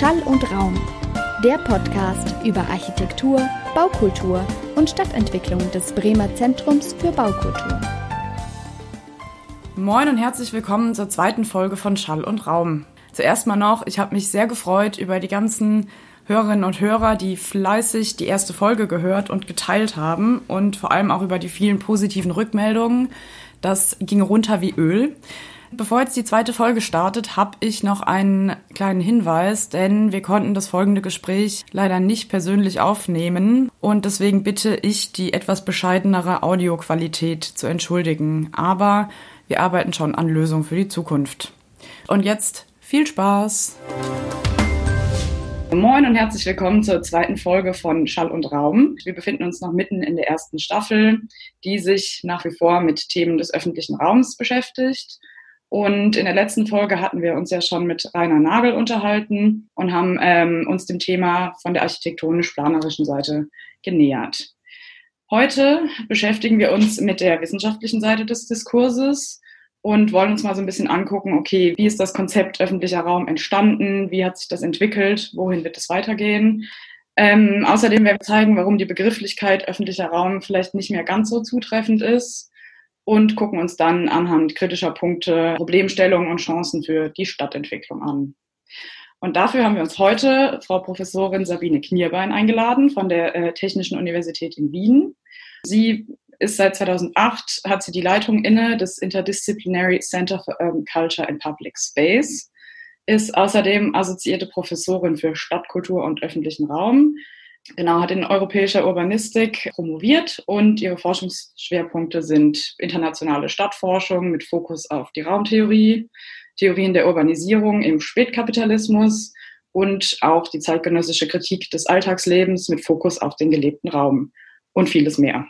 Schall und Raum, der Podcast über Architektur, Baukultur und Stadtentwicklung des Bremer Zentrums für Baukultur. Moin und herzlich willkommen zur zweiten Folge von Schall und Raum. Zuerst mal noch, ich habe mich sehr gefreut über die ganzen Hörerinnen und Hörer, die fleißig die erste Folge gehört und geteilt haben und vor allem auch über die vielen positiven Rückmeldungen. Das ging runter wie Öl. Bevor jetzt die zweite Folge startet, habe ich noch einen kleinen Hinweis, denn wir konnten das folgende Gespräch leider nicht persönlich aufnehmen und deswegen bitte ich, die etwas bescheidenere Audioqualität zu entschuldigen. Aber wir arbeiten schon an Lösungen für die Zukunft. Und jetzt viel Spaß! Moin und herzlich willkommen zur zweiten Folge von Schall und Raum. Wir befinden uns noch mitten in der ersten Staffel, die sich nach wie vor mit Themen des öffentlichen Raums beschäftigt. Und in der letzten Folge hatten wir uns ja schon mit Rainer Nagel unterhalten und haben ähm, uns dem Thema von der architektonisch-planerischen Seite genähert. Heute beschäftigen wir uns mit der wissenschaftlichen Seite des Diskurses und wollen uns mal so ein bisschen angucken, okay, wie ist das Konzept öffentlicher Raum entstanden, wie hat sich das entwickelt, wohin wird es weitergehen. Ähm, außerdem werden wir zeigen, warum die Begrifflichkeit öffentlicher Raum vielleicht nicht mehr ganz so zutreffend ist und gucken uns dann anhand kritischer Punkte Problemstellungen und Chancen für die Stadtentwicklung an. Und dafür haben wir uns heute Frau Professorin Sabine Knierbein eingeladen von der äh, Technischen Universität in Wien. Sie ist seit 2008, hat sie die Leitung inne des Interdisciplinary Center for Urban Culture and Public Space, ist außerdem assoziierte Professorin für Stadtkultur und öffentlichen Raum Genau, hat in europäischer Urbanistik promoviert und ihre Forschungsschwerpunkte sind internationale Stadtforschung mit Fokus auf die Raumtheorie, Theorien der Urbanisierung im Spätkapitalismus und auch die zeitgenössische Kritik des Alltagslebens mit Fokus auf den gelebten Raum und vieles mehr.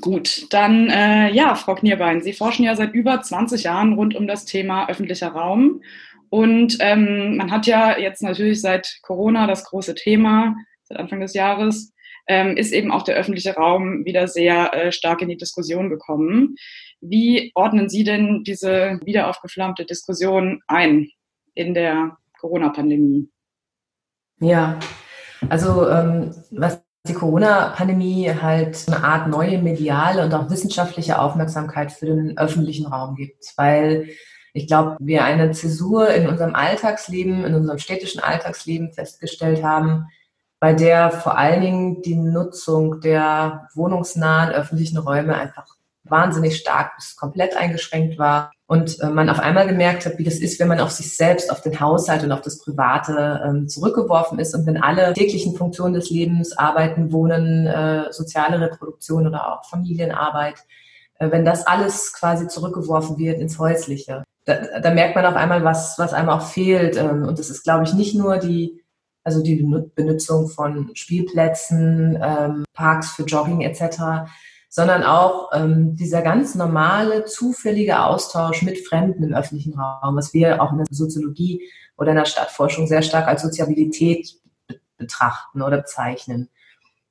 Gut, dann äh, ja, Frau Knierbein, Sie forschen ja seit über 20 Jahren rund um das Thema öffentlicher Raum. Und ähm, man hat ja jetzt natürlich seit Corona das große Thema seit Anfang des Jahres, ähm, ist eben auch der öffentliche Raum wieder sehr äh, stark in die Diskussion gekommen. Wie ordnen Sie denn diese wieder aufgeflammte Diskussion ein in der Corona-Pandemie? Ja, also ähm, was die Corona-Pandemie halt eine Art neue mediale und auch wissenschaftliche Aufmerksamkeit für den öffentlichen Raum gibt, weil ich glaube, wir eine Zäsur in unserem Alltagsleben, in unserem städtischen Alltagsleben festgestellt haben, bei der vor allen Dingen die Nutzung der wohnungsnahen öffentlichen Räume einfach wahnsinnig stark bis komplett eingeschränkt war und äh, man auf einmal gemerkt hat, wie das ist, wenn man auf sich selbst, auf den Haushalt und auf das Private ähm, zurückgeworfen ist und wenn alle täglichen Funktionen des Lebens, Arbeiten, Wohnen, äh, soziale Reproduktion oder auch Familienarbeit, äh, wenn das alles quasi zurückgeworfen wird ins Häusliche, da, da merkt man auf einmal, was, was einem auch fehlt. Ähm, und das ist, glaube ich, nicht nur die also die Benutzung von Spielplätzen, ähm, Parks für Jogging etc., sondern auch ähm, dieser ganz normale, zufällige Austausch mit Fremden im öffentlichen Raum, was wir auch in der Soziologie oder in der Stadtforschung sehr stark als Soziabilität betrachten oder bezeichnen.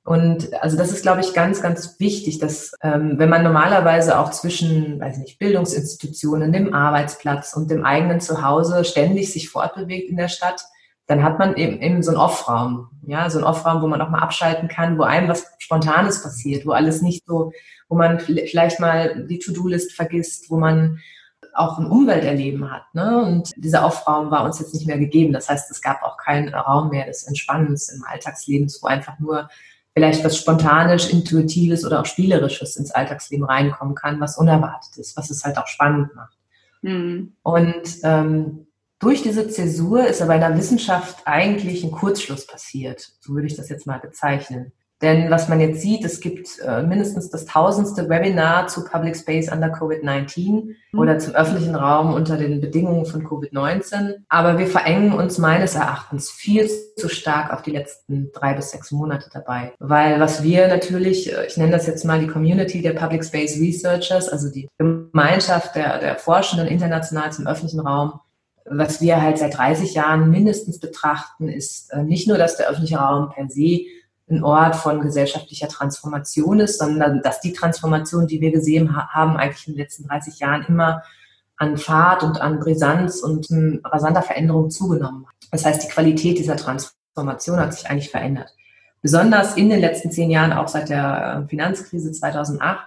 Und also das ist, glaube ich, ganz, ganz wichtig, dass ähm, wenn man normalerweise auch zwischen, weiß nicht, Bildungsinstitutionen, dem Arbeitsplatz und dem eigenen Zuhause ständig sich fortbewegt in der Stadt, dann hat man eben, eben so einen Off-Raum, ja, so einen Off-Raum, wo man auch mal abschalten kann, wo einem was Spontanes passiert, wo alles nicht so, wo man vielleicht mal die To-Do-List vergisst, wo man auch ein Umwelterleben hat. Ne? Und dieser Off-Raum war uns jetzt nicht mehr gegeben. Das heißt, es gab auch keinen Raum mehr des Entspannens im Alltagsleben, wo einfach nur vielleicht was Spontanes, Intuitives oder auch Spielerisches ins Alltagsleben reinkommen kann, was unerwartet ist, was es halt auch spannend macht. Mhm. Und ähm, durch diese Zäsur ist aber in der Wissenschaft eigentlich ein Kurzschluss passiert. So würde ich das jetzt mal bezeichnen. Denn was man jetzt sieht, es gibt äh, mindestens das tausendste Webinar zu Public Space under Covid-19 mhm. oder zum öffentlichen Raum unter den Bedingungen von Covid-19. Aber wir verengen uns meines Erachtens viel zu stark auf die letzten drei bis sechs Monate dabei. Weil was wir natürlich, äh, ich nenne das jetzt mal die Community der Public Space Researchers, also die Gemeinschaft der, der Forschenden international zum öffentlichen Raum, was wir halt seit 30 Jahren mindestens betrachten, ist äh, nicht nur, dass der öffentliche Raum per se ein Ort von gesellschaftlicher Transformation ist, sondern dass die Transformation, die wir gesehen haben, eigentlich in den letzten 30 Jahren immer an Fahrt und an Brisanz und um, rasanter Veränderung zugenommen. Das heißt, die Qualität dieser Transformation hat sich eigentlich verändert. Besonders in den letzten zehn Jahren, auch seit der äh, Finanzkrise 2008,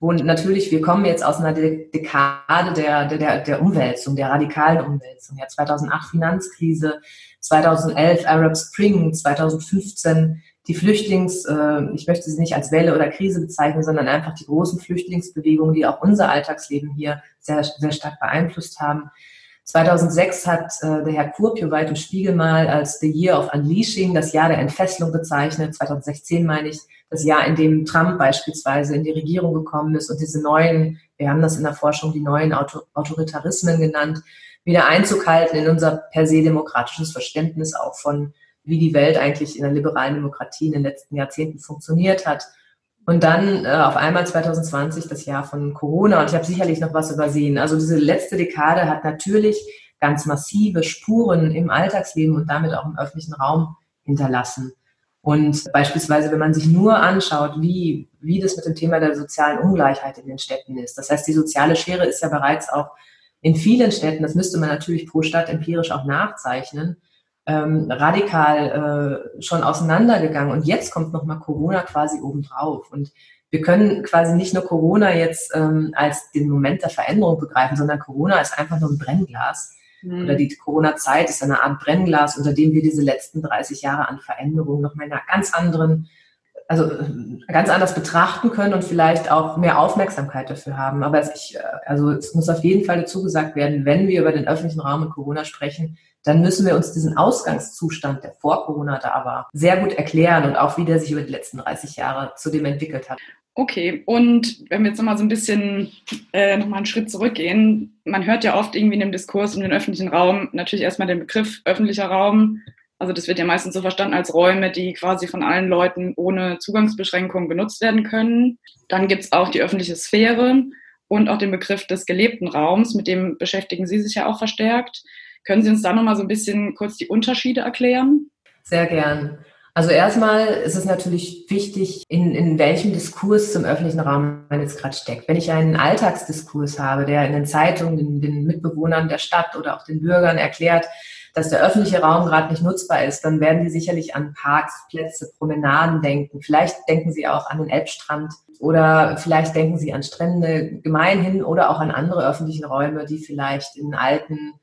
wo natürlich, wir kommen jetzt aus einer Dekade der, der, der Umwälzung, der radikalen Umwälzung. Ja, 2008 Finanzkrise, 2011 Arab Spring, 2015 die Flüchtlings, äh, ich möchte sie nicht als Welle oder Krise bezeichnen, sondern einfach die großen Flüchtlingsbewegungen, die auch unser Alltagsleben hier sehr, sehr stark beeinflusst haben. 2006 hat äh, der Herr Kurpjoweit im Spiegel mal als The Year of Unleashing, das Jahr der Entfesselung bezeichnet. 2016 meine ich, das Jahr, in dem Trump beispielsweise in die Regierung gekommen ist und diese neuen, wir haben das in der Forschung die neuen Autor Autoritarismen genannt, wieder Einzug halten in unser per se demokratisches Verständnis auch von, wie die Welt eigentlich in der liberalen Demokratie in den letzten Jahrzehnten funktioniert hat. Und dann äh, auf einmal 2020 das Jahr von Corona. Und ich habe sicherlich noch was übersehen. Also diese letzte Dekade hat natürlich ganz massive Spuren im Alltagsleben und damit auch im öffentlichen Raum hinterlassen. Und beispielsweise, wenn man sich nur anschaut, wie, wie das mit dem Thema der sozialen Ungleichheit in den Städten ist. Das heißt, die soziale Schere ist ja bereits auch in vielen Städten, das müsste man natürlich pro Stadt empirisch auch nachzeichnen, ähm, radikal äh, schon auseinandergegangen. Und jetzt kommt nochmal Corona quasi obendrauf. Und wir können quasi nicht nur Corona jetzt ähm, als den Moment der Veränderung begreifen, sondern Corona ist einfach nur ein Brennglas. Mhm. Oder die Corona-Zeit ist eine Art Brennglas, unter dem wir diese letzten 30 Jahre an Veränderungen nochmal in einer ganz anderen, also äh, ganz anders betrachten können und vielleicht auch mehr Aufmerksamkeit dafür haben. Aber es, ich, äh, also es muss auf jeden Fall dazu gesagt werden, wenn wir über den öffentlichen Raum und Corona sprechen, dann müssen wir uns diesen Ausgangszustand, der vor Corona da war, sehr gut erklären und auch wie der sich über die letzten 30 Jahre zu dem entwickelt hat. Okay, und wenn wir jetzt nochmal so ein bisschen äh, nochmal einen Schritt zurückgehen, man hört ja oft irgendwie in dem Diskurs um den öffentlichen Raum natürlich erstmal den Begriff öffentlicher Raum. Also das wird ja meistens so verstanden als Räume, die quasi von allen Leuten ohne Zugangsbeschränkungen genutzt werden können. Dann gibt es auch die öffentliche Sphäre und auch den Begriff des gelebten Raums, mit dem beschäftigen Sie sich ja auch verstärkt. Können Sie uns da nochmal so ein bisschen kurz die Unterschiede erklären? Sehr gern. Also erstmal ist es natürlich wichtig, in, in welchem Diskurs zum öffentlichen Raum man jetzt gerade steckt. Wenn ich einen Alltagsdiskurs habe, der in den Zeitungen den, den Mitbewohnern der Stadt oder auch den Bürgern erklärt, dass der öffentliche Raum gerade nicht nutzbar ist, dann werden die sicherlich an Parks, Plätze, Promenaden denken. Vielleicht denken sie auch an den Elbstrand oder vielleicht denken sie an Strände gemeinhin oder auch an andere öffentliche Räume, die vielleicht in alten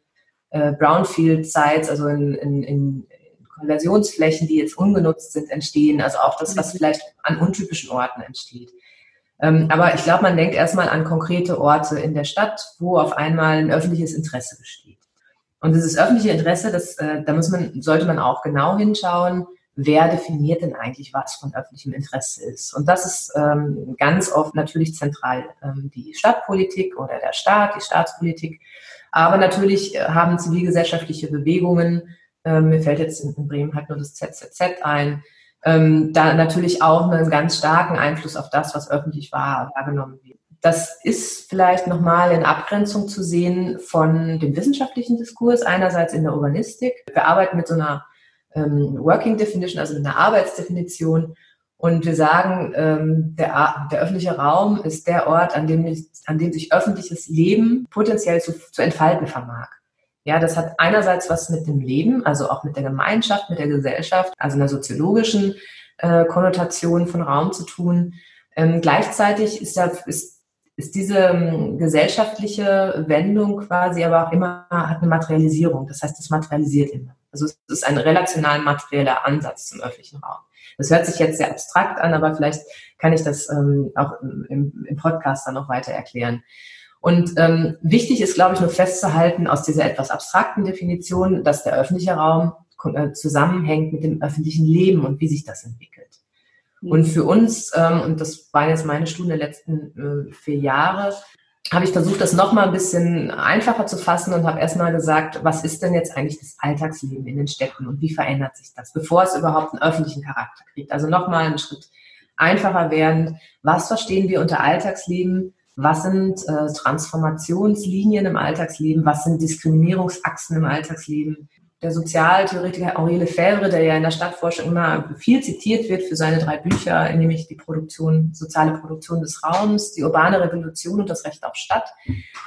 äh, Brownfield-Sites, also in, in, in Konversionsflächen, die jetzt ungenutzt sind, entstehen. Also auch das, was vielleicht an untypischen Orten entsteht. Ähm, aber ich glaube, man denkt erstmal an konkrete Orte in der Stadt, wo auf einmal ein öffentliches Interesse besteht. Und dieses öffentliche Interesse, das, äh, da muss man, sollte man auch genau hinschauen, wer definiert denn eigentlich, was von öffentlichem Interesse ist. Und das ist ähm, ganz oft natürlich zentral ähm, die Stadtpolitik oder der Staat, die Staatspolitik. Aber natürlich äh, haben zivilgesellschaftliche Bewegungen, äh, mir fällt jetzt in Bremen halt nur das ZZZ ein, ähm, da natürlich auch einen ganz starken Einfluss auf das, was öffentlich war, wahrgenommen wird. Das ist vielleicht nochmal in Abgrenzung zu sehen von dem wissenschaftlichen Diskurs, einerseits in der Urbanistik. Wir arbeiten mit so einer ähm, Working Definition, also mit einer Arbeitsdefinition, und wir sagen, ähm, der, der öffentliche Raum ist der Ort, an dem, an dem sich öffentliches Leben potenziell zu, zu entfalten vermag. Ja, das hat einerseits was mit dem Leben, also auch mit der Gemeinschaft, mit der Gesellschaft, also einer soziologischen äh, Konnotation von Raum zu tun. Ähm, gleichzeitig ist, da, ist, ist diese ähm, gesellschaftliche Wendung quasi aber auch immer, hat eine Materialisierung. Das heißt, es materialisiert immer. Also es ist ein relational materieller Ansatz zum öffentlichen Raum. Das hört sich jetzt sehr abstrakt an, aber vielleicht kann ich das ähm, auch im, im Podcast dann noch weiter erklären. Und ähm, wichtig ist, glaube ich, nur festzuhalten aus dieser etwas abstrakten Definition, dass der öffentliche Raum äh, zusammenhängt mit dem öffentlichen Leben und wie sich das entwickelt. Mhm. Und für uns, ähm, und das waren jetzt meine Studien der letzten äh, vier Jahre, habe ich versucht, das nochmal ein bisschen einfacher zu fassen und habe erstmal gesagt, was ist denn jetzt eigentlich das Alltagsleben in den Städten und wie verändert sich das, bevor es überhaupt einen öffentlichen Charakter kriegt. Also nochmal einen Schritt einfacher werden. Was verstehen wir unter Alltagsleben? Was sind äh, Transformationslinien im Alltagsleben? Was sind Diskriminierungsachsen im Alltagsleben? Der Sozialtheoretiker Henri Lefebvre, der ja in der Stadtforschung immer viel zitiert wird für seine drei Bücher, nämlich die Produktion, soziale Produktion des Raums, die urbane Revolution und das Recht auf Stadt,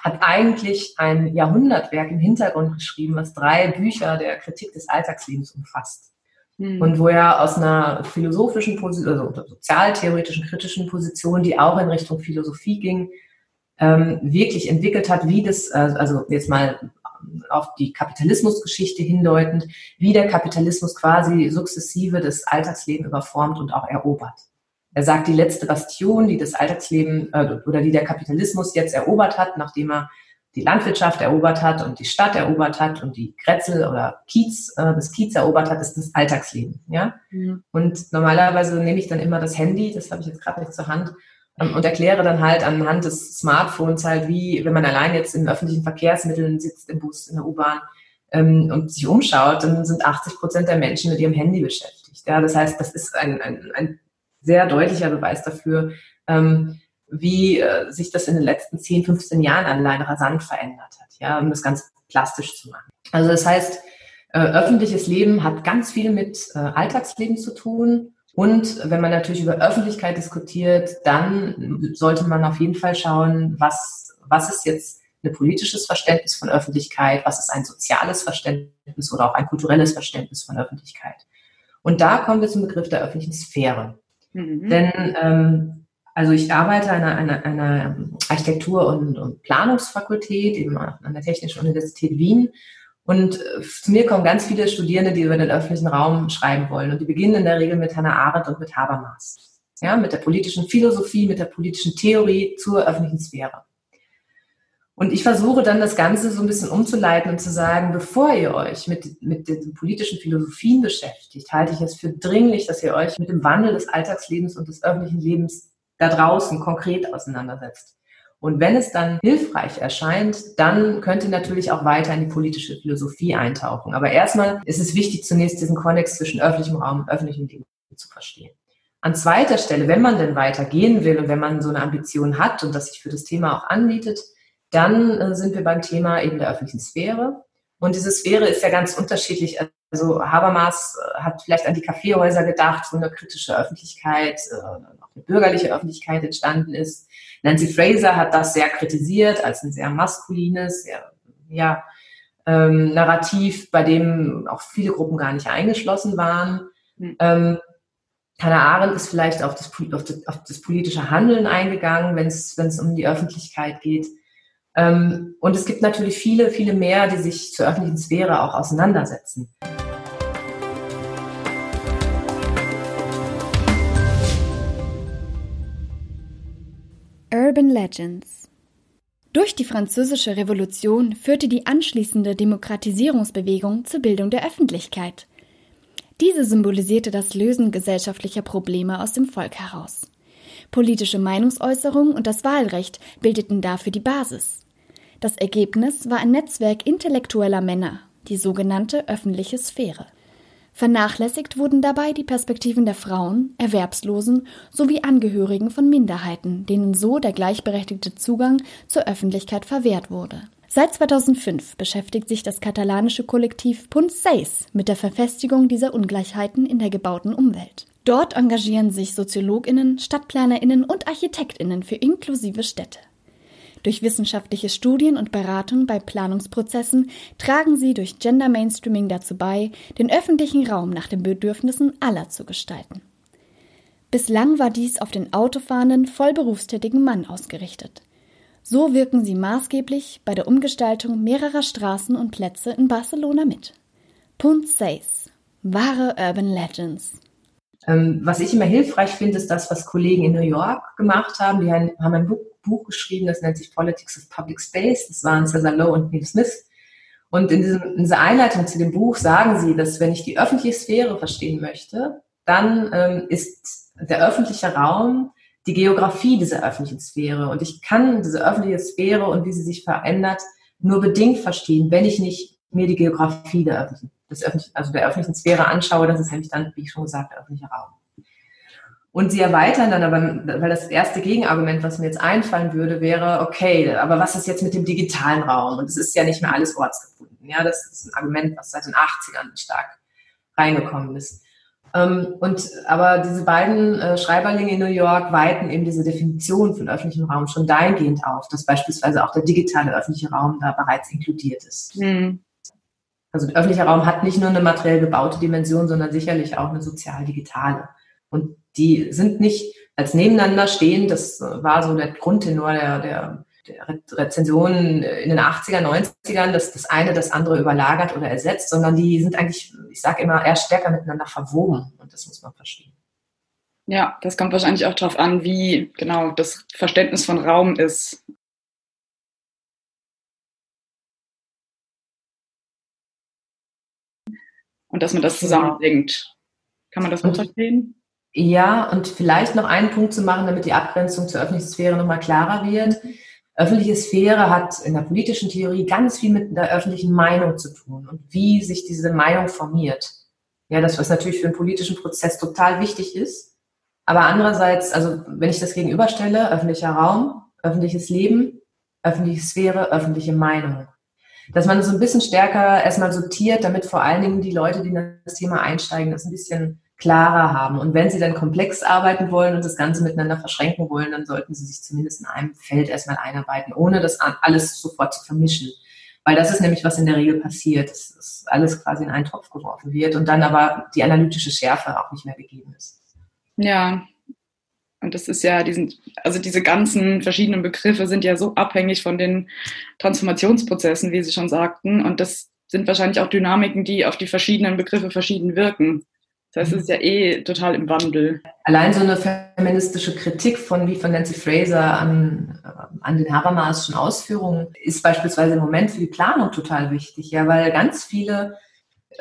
hat eigentlich ein Jahrhundertwerk im Hintergrund geschrieben, was drei Bücher der Kritik des Alltagslebens umfasst. Mhm. Und wo er aus einer philosophischen Position, also sozialtheoretischen, kritischen Position, die auch in Richtung Philosophie ging, ähm, wirklich entwickelt hat, wie das, äh, also jetzt mal auf die Kapitalismusgeschichte hindeutend, wie der Kapitalismus quasi sukzessive das Alltagsleben überformt und auch erobert. Er sagt, die letzte Bastion, die das Alltagsleben äh, oder die der Kapitalismus jetzt erobert hat, nachdem er die Landwirtschaft erobert hat und die Stadt erobert hat und die Kretzel oder Kiez, äh, das Kiez erobert hat, ist das Alltagsleben. Ja? Mhm. Und normalerweise nehme ich dann immer das Handy, das habe ich jetzt gerade nicht zur Hand, und erkläre dann halt anhand des Smartphones halt, wie, wenn man allein jetzt in öffentlichen Verkehrsmitteln sitzt, im Bus, in der U-Bahn ähm, und sich umschaut, dann sind 80 Prozent der Menschen mit ihrem Handy beschäftigt. Ja, das heißt, das ist ein, ein, ein sehr deutlicher Beweis dafür, ähm, wie äh, sich das in den letzten 10, 15 Jahren allein rasant verändert hat, ja, um das ganz plastisch zu machen. Also das heißt, äh, öffentliches Leben hat ganz viel mit äh, Alltagsleben zu tun und wenn man natürlich über Öffentlichkeit diskutiert, dann sollte man auf jeden Fall schauen, was, was ist jetzt ein politisches Verständnis von Öffentlichkeit, was ist ein soziales Verständnis oder auch ein kulturelles Verständnis von Öffentlichkeit. Und da kommen wir zum Begriff der öffentlichen Sphäre. Mhm. Denn ähm, also ich arbeite an einer, einer, einer Architektur- und, und Planungsfakultät eben an der Technischen Universität Wien und äh, zu mir kommen ganz viele Studierende, die über den öffentlichen Raum schreiben wollen. Und die beginnen in der Regel mit Hannah Arendt und mit Habermas. Ja, mit der politischen Philosophie, mit der politischen Theorie zur öffentlichen Sphäre. Und ich versuche dann das Ganze so ein bisschen umzuleiten und zu sagen, bevor ihr euch mit, mit den politischen Philosophien beschäftigt, halte ich es für dringlich, dass ihr euch mit dem Wandel des Alltagslebens und des öffentlichen Lebens da draußen konkret auseinandersetzt. Und wenn es dann hilfreich erscheint, dann könnte natürlich auch weiter in die politische Philosophie eintauchen. Aber erstmal ist es wichtig, zunächst diesen Konnex zwischen öffentlichem Raum und öffentlichem Leben zu verstehen. An zweiter Stelle, wenn man denn weitergehen will und wenn man so eine Ambition hat und das sich für das Thema auch anbietet, dann äh, sind wir beim Thema eben der öffentlichen Sphäre. Und diese Sphäre ist ja ganz unterschiedlich. Also Habermas äh, hat vielleicht an die Kaffeehäuser gedacht, wo eine kritische Öffentlichkeit, äh, auch eine bürgerliche Öffentlichkeit entstanden ist. Nancy Fraser hat das sehr kritisiert als ein sehr maskulines, sehr, ja, ähm, Narrativ, bei dem auch viele Gruppen gar nicht eingeschlossen waren. Mhm. Ähm, Hannah Arendt ist vielleicht auf das, auf das, auf das politische Handeln eingegangen, wenn es um die Öffentlichkeit geht. Ähm, und es gibt natürlich viele, viele mehr, die sich zur öffentlichen Sphäre auch auseinandersetzen. Urban Legends Durch die Französische Revolution führte die anschließende Demokratisierungsbewegung zur Bildung der Öffentlichkeit. Diese symbolisierte das Lösen gesellschaftlicher Probleme aus dem Volk heraus. Politische Meinungsäußerung und das Wahlrecht bildeten dafür die Basis. Das Ergebnis war ein Netzwerk intellektueller Männer, die sogenannte öffentliche Sphäre. Vernachlässigt wurden dabei die Perspektiven der Frauen, Erwerbslosen sowie Angehörigen von Minderheiten, denen so der gleichberechtigte Zugang zur Öffentlichkeit verwehrt wurde. Seit 2005 beschäftigt sich das katalanische Kollektiv Punt Seis mit der Verfestigung dieser Ungleichheiten in der gebauten Umwelt. Dort engagieren sich Soziologinnen, Stadtplanerinnen und Architektinnen für inklusive Städte. Durch wissenschaftliche Studien und Beratung bei Planungsprozessen tragen sie durch Gender Mainstreaming dazu bei, den öffentlichen Raum nach den Bedürfnissen aller zu gestalten. Bislang war dies auf den autofahrenden, vollberufstätigen Mann ausgerichtet. So wirken sie maßgeblich bei der Umgestaltung mehrerer Straßen und Plätze in Barcelona mit. Punt 6. Wahre Urban Legends. Ähm, was ich immer hilfreich finde, ist das, was Kollegen in New York gemacht haben. Die haben ein Buch, Buch geschrieben, das nennt sich Politics of Public Space. Das waren Cesar Lowe und Neil Smith. Und in, diesem, in dieser Einleitung zu dem Buch sagen sie, dass wenn ich die öffentliche Sphäre verstehen möchte, dann ähm, ist der öffentliche Raum die Geografie dieser öffentlichen Sphäre. Und ich kann diese öffentliche Sphäre und wie sie sich verändert nur bedingt verstehen, wenn ich nicht mir die Geografie der öffentlichen, des öffentlichen, also der öffentlichen Sphäre anschaue. Das ist nämlich dann, wie ich schon gesagt, der öffentliche Raum. Und sie erweitern dann aber, weil das erste Gegenargument, was mir jetzt einfallen würde, wäre, okay, aber was ist jetzt mit dem digitalen Raum? Und es ist ja nicht mehr alles ortsgebunden. Ja, das ist ein Argument, was seit den 80ern stark reingekommen ist. Ähm, und aber diese beiden äh, Schreiberlinge in New York weiten eben diese Definition von öffentlichem Raum schon dahingehend auf, dass beispielsweise auch der digitale öffentliche Raum da bereits inkludiert ist. Mhm. Also der öffentliche Raum hat nicht nur eine materiell gebaute Dimension, sondern sicherlich auch eine sozial-digitale. Und die sind nicht als nebeneinander stehen. Das war so der Grundtenor der, der, der Rezensionen in den 80er, 90ern, dass das eine das andere überlagert oder ersetzt, sondern die sind eigentlich, ich sage immer, eher stärker miteinander verwoben. Und das muss man verstehen. Ja, das kommt wahrscheinlich auch darauf an, wie genau das Verständnis von Raum ist. Und dass man das genau. zusammenbringt. Kann man das gut verstehen? Ja, und vielleicht noch einen Punkt zu machen, damit die Abgrenzung zur öffentlichen Sphäre nochmal klarer wird. Öffentliche Sphäre hat in der politischen Theorie ganz viel mit der öffentlichen Meinung zu tun und wie sich diese Meinung formiert. Ja, das, was natürlich für einen politischen Prozess total wichtig ist. Aber andererseits, also wenn ich das gegenüberstelle, öffentlicher Raum, öffentliches Leben, öffentliche Sphäre, öffentliche Meinung. Dass man so ein bisschen stärker erstmal sortiert, damit vor allen Dingen die Leute, die in das Thema einsteigen, das ein bisschen klarer haben. Und wenn Sie dann komplex arbeiten wollen und das Ganze miteinander verschränken wollen, dann sollten Sie sich zumindest in einem Feld erstmal einarbeiten, ohne das alles sofort zu vermischen. Weil das ist nämlich, was in der Regel passiert, dass alles quasi in einen Topf geworfen wird und dann aber die analytische Schärfe auch nicht mehr gegeben ist. Ja, und das ist ja diesen, also diese ganzen verschiedenen Begriffe sind ja so abhängig von den Transformationsprozessen, wie Sie schon sagten. Und das sind wahrscheinlich auch Dynamiken, die auf die verschiedenen Begriffe verschieden wirken. Das heißt, es ist ja eh total im Wandel. Allein so eine feministische Kritik von, wie von Nancy Fraser an, an den Habermasischen Ausführungen ist beispielsweise im Moment für die Planung total wichtig, ja, weil ganz viele,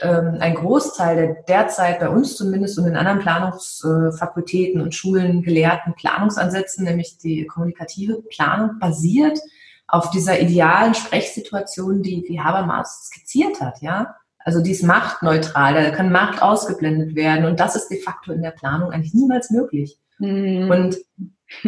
ähm, ein Großteil der derzeit bei uns zumindest und in anderen Planungsfakultäten und Schulen gelehrten Planungsansätzen, nämlich die kommunikative Planung, basiert auf dieser idealen Sprechsituation, die, die Habermas skizziert hat, ja. Also die ist machtneutral, da kann Macht ausgeblendet werden und das ist de facto in der Planung eigentlich niemals möglich. Mhm. Und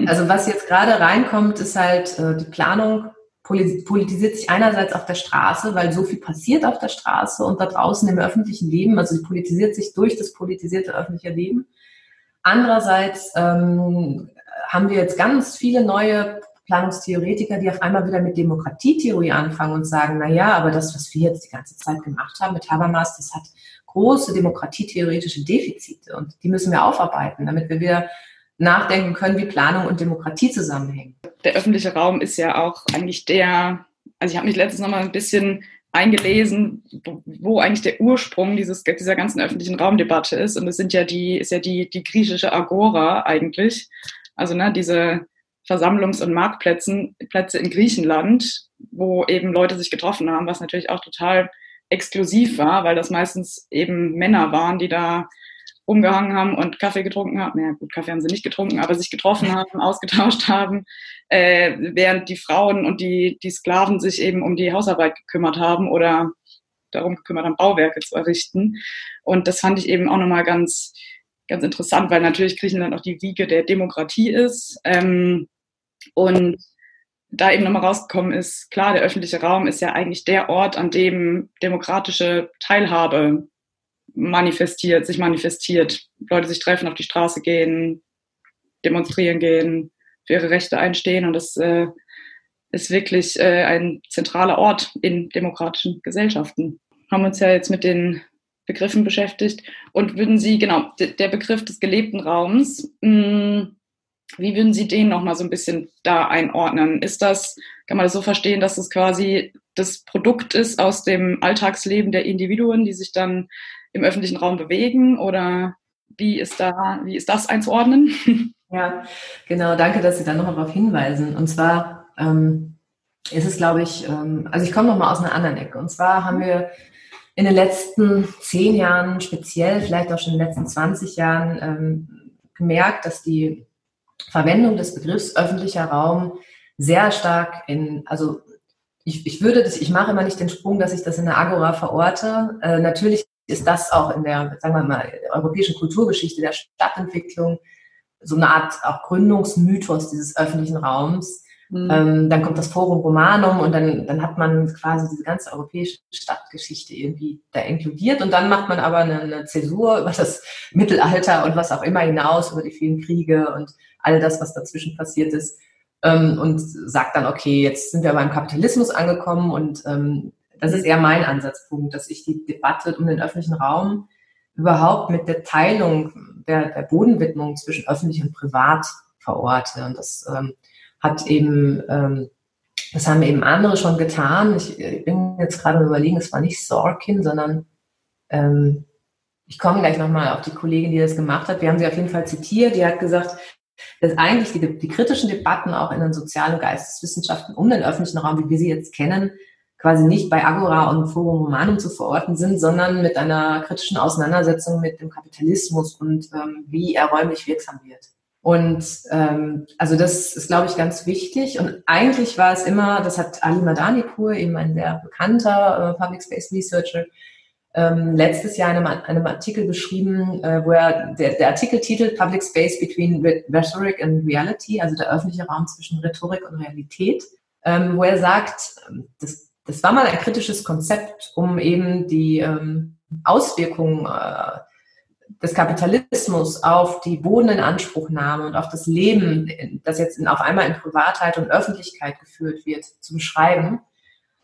also was jetzt gerade reinkommt, ist halt äh, die Planung politisiert sich einerseits auf der Straße, weil so viel passiert auf der Straße und da draußen im öffentlichen Leben, also sie politisiert sich durch das politisierte öffentliche Leben. Andererseits ähm, haben wir jetzt ganz viele neue Planungstheoretiker, die auf einmal wieder mit Demokratietheorie anfangen und sagen, na ja, aber das, was wir jetzt die ganze Zeit gemacht haben mit Habermas, das hat große demokratietheoretische Defizite und die müssen wir aufarbeiten, damit wir wieder nachdenken können, wie Planung und Demokratie zusammenhängen. Der öffentliche Raum ist ja auch eigentlich der, also ich habe mich letztens noch mal ein bisschen eingelesen, wo eigentlich der Ursprung dieses, dieser ganzen öffentlichen Raumdebatte ist. Und es sind ja die, ist ja die, die griechische Agora eigentlich. Also ne, diese Versammlungs- und Marktplätzen Plätze in Griechenland, wo eben Leute sich getroffen haben, was natürlich auch total exklusiv war, weil das meistens eben Männer waren, die da umgehangen haben und Kaffee getrunken haben. Naja, gut, Kaffee haben sie nicht getrunken, aber sich getroffen haben, ausgetauscht haben, äh, während die Frauen und die, die Sklaven sich eben um die Hausarbeit gekümmert haben oder darum gekümmert haben, Bauwerke zu errichten. Und das fand ich eben auch nochmal ganz, ganz interessant, weil natürlich Griechenland auch die Wiege der Demokratie ist. Ähm, und da eben nochmal rausgekommen ist, klar, der öffentliche Raum ist ja eigentlich der Ort, an dem demokratische Teilhabe manifestiert, sich manifestiert. Leute sich treffen, auf die Straße gehen, demonstrieren gehen, für ihre Rechte einstehen. Und das äh, ist wirklich äh, ein zentraler Ort in demokratischen Gesellschaften. Haben uns ja jetzt mit den Begriffen beschäftigt. Und würden Sie, genau, der Begriff des gelebten Raums, mh, hm, wie würden Sie den nochmal so ein bisschen da einordnen? Ist das, kann man das so verstehen, dass es quasi das Produkt ist aus dem Alltagsleben der Individuen, die sich dann im öffentlichen Raum bewegen? Oder wie ist da, wie ist das einzuordnen? Ja, genau, danke, dass Sie da nochmal darauf hinweisen. Und zwar ähm, ist es, glaube ich, ähm, also ich komme nochmal aus einer anderen Ecke. Und zwar haben wir in den letzten zehn Jahren speziell, vielleicht auch schon in den letzten 20 Jahren ähm, gemerkt, dass die Verwendung des Begriffs öffentlicher Raum sehr stark in, also ich, ich würde das, ich mache immer nicht den Sprung, dass ich das in der Agora verorte. Äh, natürlich ist das auch in der, sagen wir mal, europäischen Kulturgeschichte der Stadtentwicklung so eine Art auch Gründungsmythos dieses öffentlichen Raums Mhm. Ähm, dann kommt das Forum Romanum und dann, dann hat man quasi diese ganze europäische Stadtgeschichte irgendwie da inkludiert und dann macht man aber eine, eine Zäsur über das Mittelalter und was auch immer hinaus, über die vielen Kriege und all das, was dazwischen passiert ist ähm, und sagt dann, okay, jetzt sind wir beim Kapitalismus angekommen und ähm, das ist eher mein Ansatzpunkt, dass ich die Debatte um den öffentlichen Raum überhaupt mit der Teilung der, der Bodenwidmung zwischen öffentlich und privat verorte. Und das ähm, hat eben, ähm, das haben eben andere schon getan. Ich, ich bin jetzt gerade überlegen, es war nicht Sorkin, sondern ähm, ich komme gleich nochmal auf die Kollegin, die das gemacht hat. Wir haben sie auf jeden Fall zitiert. Die hat gesagt, dass eigentlich die, die kritischen Debatten auch in den sozialen Geisteswissenschaften um den öffentlichen Raum, wie wir sie jetzt kennen, quasi nicht bei Agora und Forum Romanum zu verorten sind, sondern mit einer kritischen Auseinandersetzung mit dem Kapitalismus und ähm, wie er räumlich wirksam wird. Und ähm, also das ist, glaube ich, ganz wichtig. Und eigentlich war es immer, das hat Ali Madanipur, eben ein sehr bekannter äh, Public Space Researcher, ähm, letztes Jahr in einem, einem Artikel beschrieben, äh, wo er der, der Artikel titelt Public Space Between Rhetoric and Reality, also der öffentliche Raum zwischen Rhetorik und Realität, ähm, wo er sagt, ähm, das, das war mal ein kritisches Konzept, um eben die ähm, Auswirkungen äh, des Kapitalismus auf die Bodeninanspruchnahme und auf das Leben, das jetzt in, auf einmal in Privatheit und Öffentlichkeit geführt wird, zu beschreiben.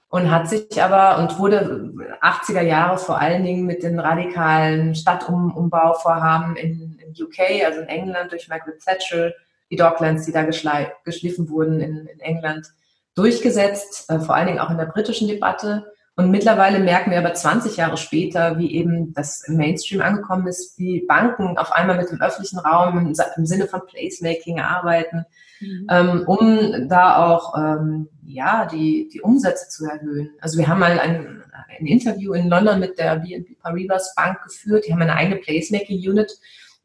Und hat sich aber und wurde 80er Jahre vor allen Dingen mit den radikalen Stadtumbauvorhaben in, in UK, also in England durch Margaret Thatcher, die Docklands, die da geschliffen wurden in, in England, durchgesetzt, äh, vor allen Dingen auch in der britischen Debatte. Und mittlerweile merken wir aber 20 Jahre später, wie eben das im Mainstream angekommen ist, wie Banken auf einmal mit dem öffentlichen Raum im, Sinne von Placemaking arbeiten, mhm. ähm, um da auch ähm, ja die, die Umsätze zu erhöhen. Also wir haben mal ein, ein Interview in London mit der BNP Paribas Bank geführt. Die haben eine eigene Placemaking Unit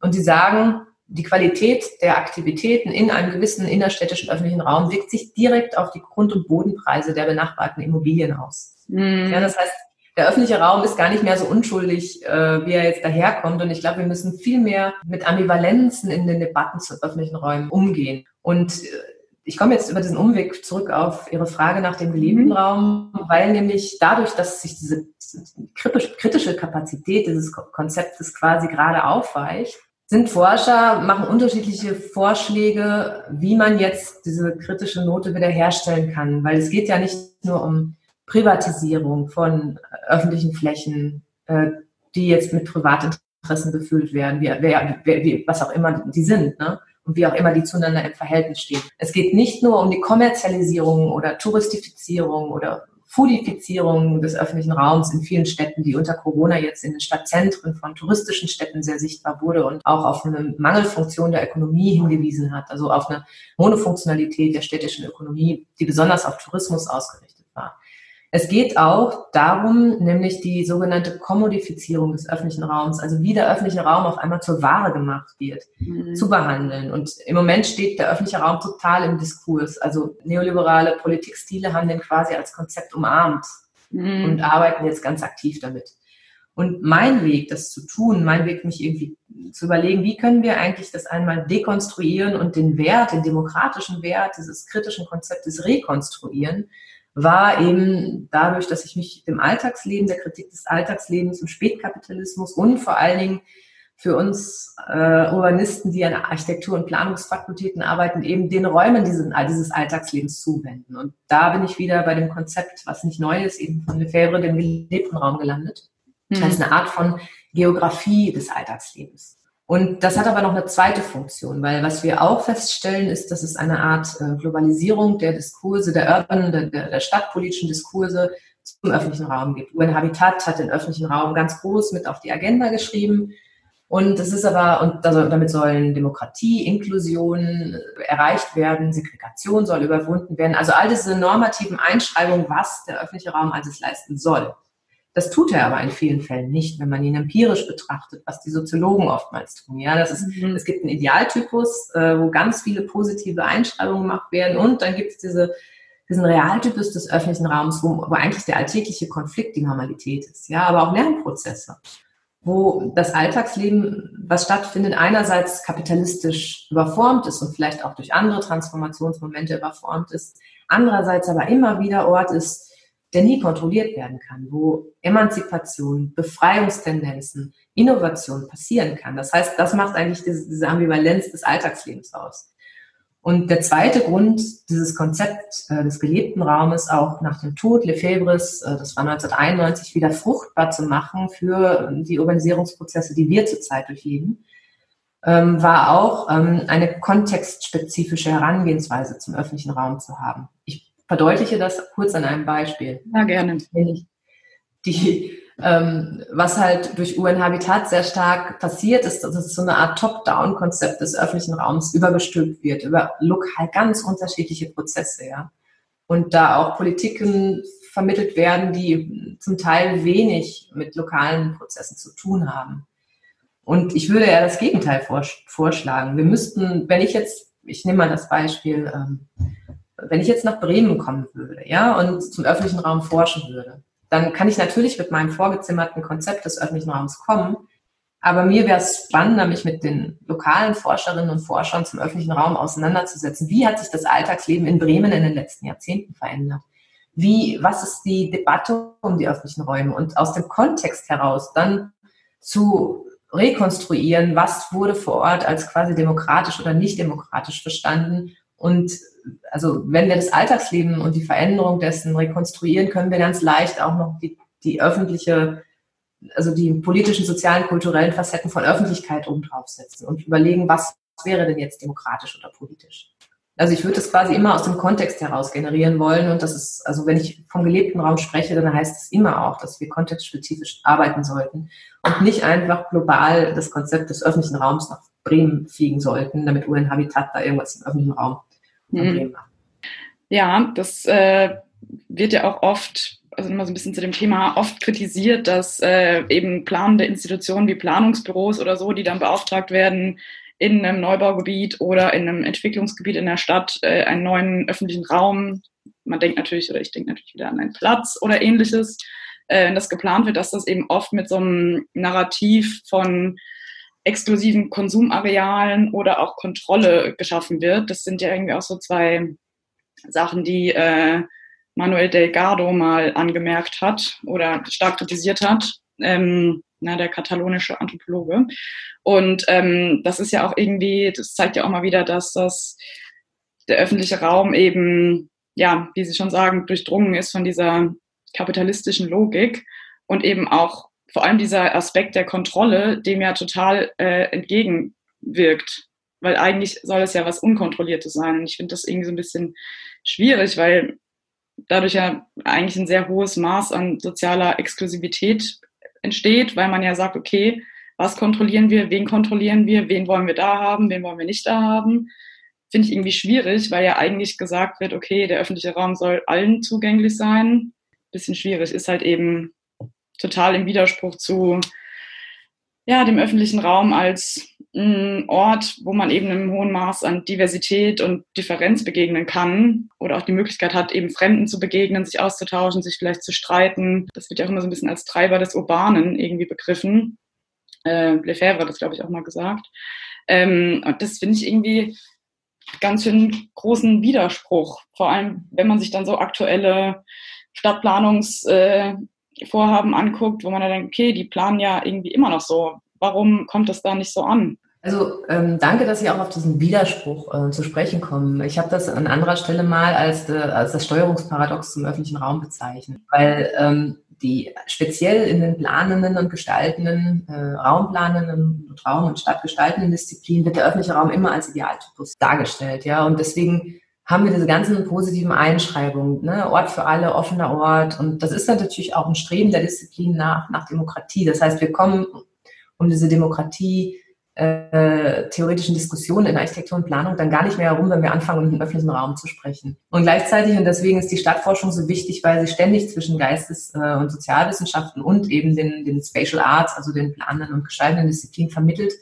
und die sagen, die Qualität der Aktivitäten in einem gewissen innerstädtischen öffentlichen Raum wirkt sich direkt auf die Grund- und Bodenpreise der benachbarten Immobilien aus. Mhm. Ja, das heißt, der öffentliche Raum ist gar nicht mehr so unschuldig, äh, wie er jetzt daherkommt. Und ich glaube, wir müssen viel mehr mit Ambivalenzen in den Debatten zu öffentlichen Räumen umgehen. Und äh, ich komme jetzt über diesen Umweg zurück auf Ihre Frage nach dem gelebten mhm. Raum, weil nämlich dadurch, dass sich diese kritische Kapazität dieses Konzeptes quasi gerade aufweicht, sind Forscher, machen unterschiedliche Vorschläge, wie man jetzt diese kritische Note wiederherstellen kann. Weil es geht ja nicht nur um Privatisierung von öffentlichen Flächen, äh, die jetzt mit Privatinteressen befüllt werden, wie, wer, wer, wie, was auch immer die sind, ne? und wie auch immer die zueinander im Verhältnis stehen. Es geht nicht nur um die Kommerzialisierung oder Touristifizierung oder Foodifizierung des öffentlichen Raums in vielen Städten, die unter Corona jetzt in den Stadtzentren von touristischen Städten sehr sichtbar wurde und auch auf eine Mangelfunktion der Ökonomie hingewiesen hat, also auf eine Monofunktionalität der städtischen Ökonomie, die besonders auf Tourismus ausgerichtet. Es geht auch darum, nämlich die sogenannte Kommodifizierung des öffentlichen Raums, also wie der öffentliche Raum auf einmal zur Ware gemacht wird, mhm. zu behandeln. Und im Moment steht der öffentliche Raum total im Diskurs. Also neoliberale Politikstile haben den quasi als Konzept umarmt mhm. und arbeiten jetzt ganz aktiv damit. Und mein Weg, das zu tun, mein Weg, mich irgendwie zu überlegen, wie können wir eigentlich das einmal dekonstruieren und den Wert, den demokratischen Wert dieses kritischen Konzeptes rekonstruieren, war eben dadurch, dass ich mich dem Alltagsleben, der Kritik des Alltagslebens im Spätkapitalismus und vor allen Dingen für uns äh, Urbanisten, die an Architektur- und Planungsfakultäten arbeiten, eben den Räumen diesen, dieses Alltagslebens zuwenden. Und da bin ich wieder bei dem Konzept, was nicht neu ist, eben von Lefebvre, dem gelebten Raum gelandet. Das heißt, eine Art von Geografie des Alltagslebens. Und das hat aber noch eine zweite Funktion, weil was wir auch feststellen, ist, dass es eine Art äh, Globalisierung der Diskurse, der urban, der, der stadtpolitischen Diskurse zum öffentlichen Raum gibt. UN Habitat hat den öffentlichen Raum ganz groß mit auf die Agenda geschrieben. Und das ist aber, und damit sollen Demokratie, Inklusion erreicht werden, Segregation soll überwunden werden. Also all diese normativen Einschreibungen, was der öffentliche Raum alles leisten soll. Das tut er aber in vielen Fällen nicht, wenn man ihn empirisch betrachtet, was die Soziologen oftmals tun. Ja, das ist, mhm. es gibt einen Idealtypus, äh, wo ganz viele positive Einschreibungen gemacht werden und dann gibt es diese, diesen Realtypus des öffentlichen Raums, wo, wo eigentlich der alltägliche Konflikt die Normalität ist. Ja, aber auch Lernprozesse. wo das Alltagsleben, was stattfindet, einerseits kapitalistisch überformt ist und vielleicht auch durch andere Transformationsmomente überformt ist, andererseits aber immer wieder Ort ist, der nie kontrolliert werden kann, wo Emanzipation, Befreiungstendenzen, Innovation passieren kann. Das heißt, das macht eigentlich diese, diese Ambivalenz des Alltagslebens aus. Und der zweite Grund, dieses Konzept äh, des gelebten Raumes auch nach dem Tod Lefebvres, äh, das war 1991, wieder fruchtbar zu machen für die Urbanisierungsprozesse, die wir zurzeit durchleben, ähm, war auch ähm, eine kontextspezifische Herangehensweise zum öffentlichen Raum zu haben. Ich verdeutliche das kurz an einem Beispiel. Ja, gerne. Die ähm, was halt durch UN-Habitat sehr stark passiert ist, dass es so eine Art Top-Down-Konzept des öffentlichen Raums übergestülpt wird, über lokal ganz unterschiedliche Prozesse, ja. Und da auch Politiken vermittelt werden, die zum Teil wenig mit lokalen Prozessen zu tun haben. Und ich würde ja das Gegenteil vorschlagen. Wir müssten, wenn ich jetzt, ich nehme mal das Beispiel, ähm, wenn ich jetzt nach Bremen kommen würde, ja, und zum öffentlichen Raum forschen würde, dann kann ich natürlich mit meinem vorgezimmerten Konzept des öffentlichen Raums kommen. Aber mir wäre es spannender, mich mit den lokalen Forscherinnen und Forschern zum öffentlichen Raum auseinanderzusetzen. Wie hat sich das Alltagsleben in Bremen in den letzten Jahrzehnten verändert? Wie, was ist die Debatte um die öffentlichen Räume? Und aus dem Kontext heraus dann zu rekonstruieren, was wurde vor Ort als quasi demokratisch oder nicht demokratisch verstanden und also wenn wir das Alltagsleben und die Veränderung dessen rekonstruieren, können wir ganz leicht auch noch die, die öffentliche, also die politischen, sozialen, kulturellen Facetten von Öffentlichkeit oben draufsetzen und überlegen, was wäre denn jetzt demokratisch oder politisch. Also ich würde das quasi immer aus dem Kontext heraus generieren wollen und das ist, also wenn ich vom gelebten Raum spreche, dann heißt es immer auch, dass wir kontextspezifisch arbeiten sollten und nicht einfach global das Konzept des öffentlichen Raums nach Bremen fliegen sollten, damit UN Habitat da irgendwas im öffentlichen Raum Mhm. Ja, das äh, wird ja auch oft, also immer so ein bisschen zu dem Thema, oft kritisiert, dass äh, eben planende Institutionen wie Planungsbüros oder so, die dann beauftragt werden, in einem Neubaugebiet oder in einem Entwicklungsgebiet in der Stadt äh, einen neuen öffentlichen Raum, man denkt natürlich, oder ich denke natürlich wieder an einen Platz oder ähnliches, äh, wenn das geplant wird, dass das eben oft mit so einem Narrativ von exklusiven Konsumarealen oder auch Kontrolle geschaffen wird. Das sind ja irgendwie auch so zwei Sachen, die äh, Manuel Delgado mal angemerkt hat oder stark kritisiert hat, ähm, na, der katalonische Anthropologe. Und ähm, das ist ja auch irgendwie, das zeigt ja auch mal wieder, dass das der öffentliche Raum eben, ja, wie Sie schon sagen, durchdrungen ist von dieser kapitalistischen Logik und eben auch vor allem dieser Aspekt der Kontrolle, dem ja total äh, entgegenwirkt. Weil eigentlich soll es ja was Unkontrolliertes sein. Und ich finde das irgendwie so ein bisschen schwierig, weil dadurch ja eigentlich ein sehr hohes Maß an sozialer Exklusivität entsteht, weil man ja sagt, okay, was kontrollieren wir, wen kontrollieren wir, wen wollen wir da haben, wen wollen wir nicht da haben. Finde ich irgendwie schwierig, weil ja eigentlich gesagt wird, okay, der öffentliche Raum soll allen zugänglich sein. Bisschen schwierig ist halt eben total im Widerspruch zu ja, dem öffentlichen Raum als ein Ort, wo man eben einem hohen Maß an Diversität und Differenz begegnen kann oder auch die Möglichkeit hat, eben Fremden zu begegnen, sich auszutauschen, sich vielleicht zu streiten. Das wird ja auch immer so ein bisschen als Treiber des Urbanen irgendwie begriffen. Äh, Lefebvre hat das, glaube ich, auch mal gesagt. Ähm, und das finde ich irgendwie ganz schön großen Widerspruch. Vor allem, wenn man sich dann so aktuelle Stadtplanungs- äh, Vorhaben anguckt, wo man dann denkt, okay, die planen ja irgendwie immer noch so. Warum kommt das da nicht so an? Also ähm, danke, dass Sie auch auf diesen Widerspruch äh, zu sprechen kommen. Ich habe das an anderer Stelle mal als, äh, als das Steuerungsparadox zum öffentlichen Raum bezeichnet, weil ähm, die speziell in den planenden und gestaltenden, äh, raumplanenden und Raum- und Stadtgestaltenden Disziplinen wird der öffentliche Raum immer als Idealtypus dargestellt. Ja, und deswegen haben wir diese ganzen positiven Einschreibungen, ne? Ort für alle, offener Ort. Und das ist dann natürlich auch ein Streben der Disziplin nach, nach Demokratie. Das heißt, wir kommen um diese Demokratie äh, theoretischen Diskussionen in Architektur und Planung dann gar nicht mehr herum, wenn wir anfangen, um den öffentlichen Raum zu sprechen. Und gleichzeitig, und deswegen ist die Stadtforschung so wichtig, weil sie ständig zwischen Geistes- äh, und Sozialwissenschaften und eben den, den Spatial Arts, also den planenden und gestaltenden Disziplinen vermittelt,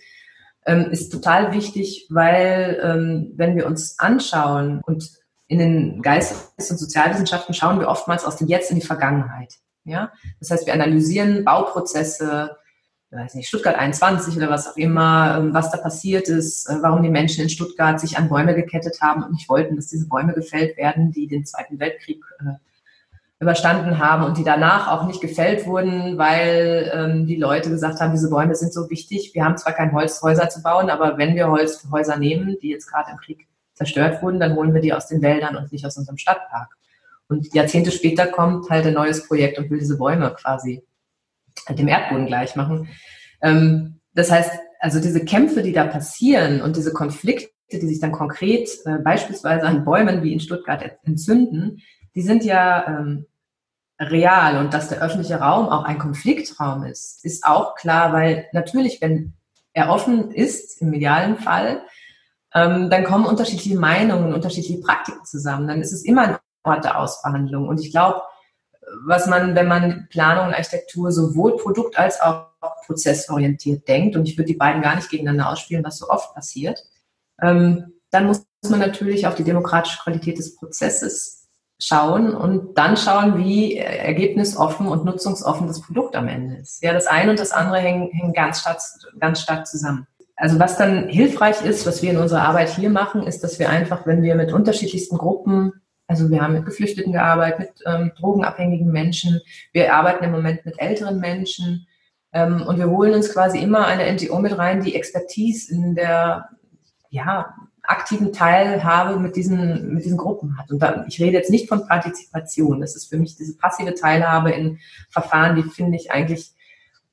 ähm, ist total wichtig, weil ähm, wenn wir uns anschauen und in den Geistes- und Sozialwissenschaften schauen wir oftmals aus dem Jetzt in die Vergangenheit. Ja? Das heißt, wir analysieren Bauprozesse, weiß nicht, Stuttgart 21 oder was auch immer, ähm, was da passiert ist, äh, warum die Menschen in Stuttgart sich an Bäume gekettet haben und nicht wollten, dass diese Bäume gefällt werden, die den Zweiten Weltkrieg äh, überstanden haben und die danach auch nicht gefällt wurden, weil ähm, die Leute gesagt haben, diese Bäume sind so wichtig. Wir haben zwar kein Holz, Häuser zu bauen, aber wenn wir Holz für Häuser nehmen, die jetzt gerade im Krieg zerstört wurden, dann holen wir die aus den Wäldern und nicht aus unserem Stadtpark. Und Jahrzehnte später kommt halt ein neues Projekt und will diese Bäume quasi dem Erdboden gleich machen. Ähm, das heißt, also diese Kämpfe, die da passieren und diese Konflikte, die sich dann konkret äh, beispielsweise an Bäumen wie in Stuttgart entzünden, die sind ja ähm, real und dass der öffentliche Raum auch ein Konfliktraum ist, ist auch klar, weil natürlich, wenn er offen ist, im medialen Fall, ähm, dann kommen unterschiedliche Meinungen, unterschiedliche Praktiken zusammen. Dann ist es immer ein Ort der Ausverhandlung. Und ich glaube, was man, wenn man Planung und Architektur sowohl produkt- als auch prozessorientiert denkt, und ich würde die beiden gar nicht gegeneinander ausspielen, was so oft passiert, ähm, dann muss man natürlich auf die demokratische Qualität des Prozesses schauen und dann schauen, wie ergebnisoffen und nutzungsoffen das Produkt am Ende ist. Ja, das eine und das andere hängen, hängen ganz, stark, ganz stark zusammen. Also was dann hilfreich ist, was wir in unserer Arbeit hier machen, ist, dass wir einfach, wenn wir mit unterschiedlichsten Gruppen, also wir haben mit Geflüchteten gearbeitet, mit ähm, drogenabhängigen Menschen, wir arbeiten im Moment mit älteren Menschen ähm, und wir holen uns quasi immer eine NGO mit rein, die Expertise in der ja, aktiven Teilhabe mit diesen, mit diesen Gruppen hat. Und da, ich rede jetzt nicht von Partizipation. Das ist für mich diese passive Teilhabe in Verfahren, die finde ich eigentlich,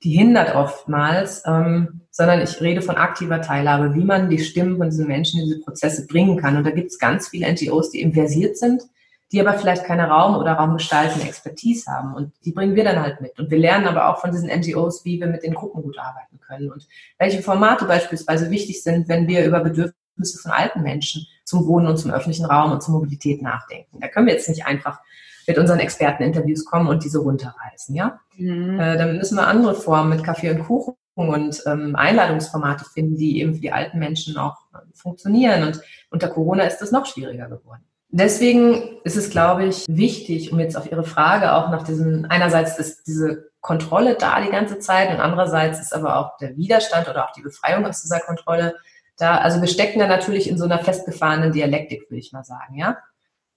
die hindert oftmals, ähm, sondern ich rede von aktiver Teilhabe, wie man die Stimmen von diesen Menschen in diese Prozesse bringen kann. Und da gibt es ganz viele NGOs, die inversiert sind, die aber vielleicht keine Raum- oder Raumgestalten Expertise haben. Und die bringen wir dann halt mit. Und wir lernen aber auch von diesen NGOs, wie wir mit den Gruppen gut arbeiten können und welche Formate beispielsweise wichtig sind, wenn wir über Bedürfnisse Bedürfnisse von alten Menschen zum Wohnen und zum öffentlichen Raum und zur Mobilität nachdenken. Da können wir jetzt nicht einfach mit unseren Experteninterviews kommen und diese runterreißen, ja? Mhm. Äh, dann müssen wir andere Formen mit Kaffee und Kuchen und ähm, Einladungsformate finden, die eben für die alten Menschen auch äh, funktionieren. Und unter Corona ist das noch schwieriger geworden. Deswegen ist es, glaube ich, wichtig, um jetzt auf Ihre Frage auch nach diesem, einerseits ist diese Kontrolle da die ganze Zeit und andererseits ist aber auch der Widerstand oder auch die Befreiung aus dieser Kontrolle da, also wir stecken da natürlich in so einer festgefahrenen Dialektik, würde ich mal sagen, ja.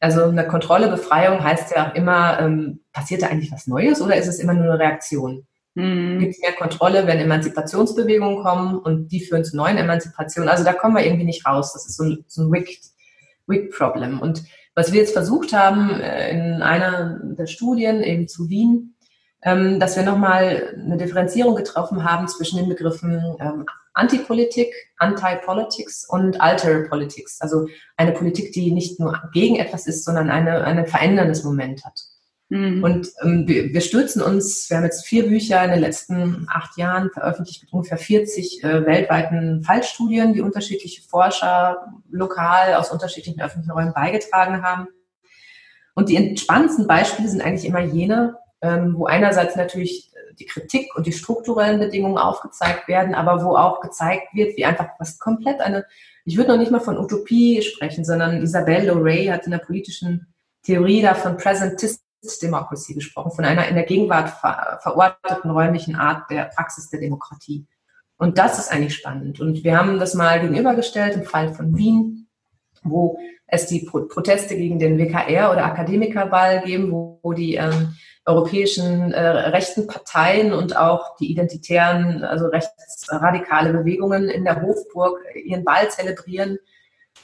Also eine Kontrolle, Befreiung heißt ja auch immer, ähm, passiert da eigentlich was Neues oder ist es immer nur eine Reaktion? Mhm. Gibt es mehr Kontrolle, wenn Emanzipationsbewegungen kommen und die führen zu neuen Emanzipationen? Also da kommen wir irgendwie nicht raus. Das ist so ein, so ein Wicked-Problem. Und was wir jetzt versucht haben äh, in einer der Studien eben zu Wien, ähm, dass wir nochmal eine Differenzierung getroffen haben zwischen den Begriffen ähm, Antipolitik, Anti-Politics und Alter-Politics. Also eine Politik, die nicht nur gegen etwas ist, sondern eine, ein veränderndes Moment hat. Mhm. Und ähm, wir, wir stürzen uns, wir haben jetzt vier Bücher in den letzten acht Jahren veröffentlicht mit ungefähr 40 äh, weltweiten Fallstudien, die unterschiedliche Forscher lokal aus unterschiedlichen öffentlichen Räumen beigetragen haben. Und die entspannendsten Beispiele sind eigentlich immer jene, ähm, wo einerseits natürlich die Kritik und die strukturellen Bedingungen aufgezeigt werden, aber wo auch gezeigt wird, wie einfach was komplett eine, ich würde noch nicht mal von Utopie sprechen, sondern Isabelle Lorey hat in der politischen Theorie da von Presentist Democracy gesprochen, von einer in der Gegenwart ver verorteten räumlichen Art der Praxis der Demokratie. Und das ist eigentlich spannend. Und wir haben das mal gegenübergestellt im Fall von Wien, wo es die Pro Proteste gegen den WKR oder Akademikerball geben, wo, wo die ähm, europäischen äh, rechten Parteien und auch die identitären, also rechtsradikale Bewegungen in der Hofburg ihren Ball zelebrieren,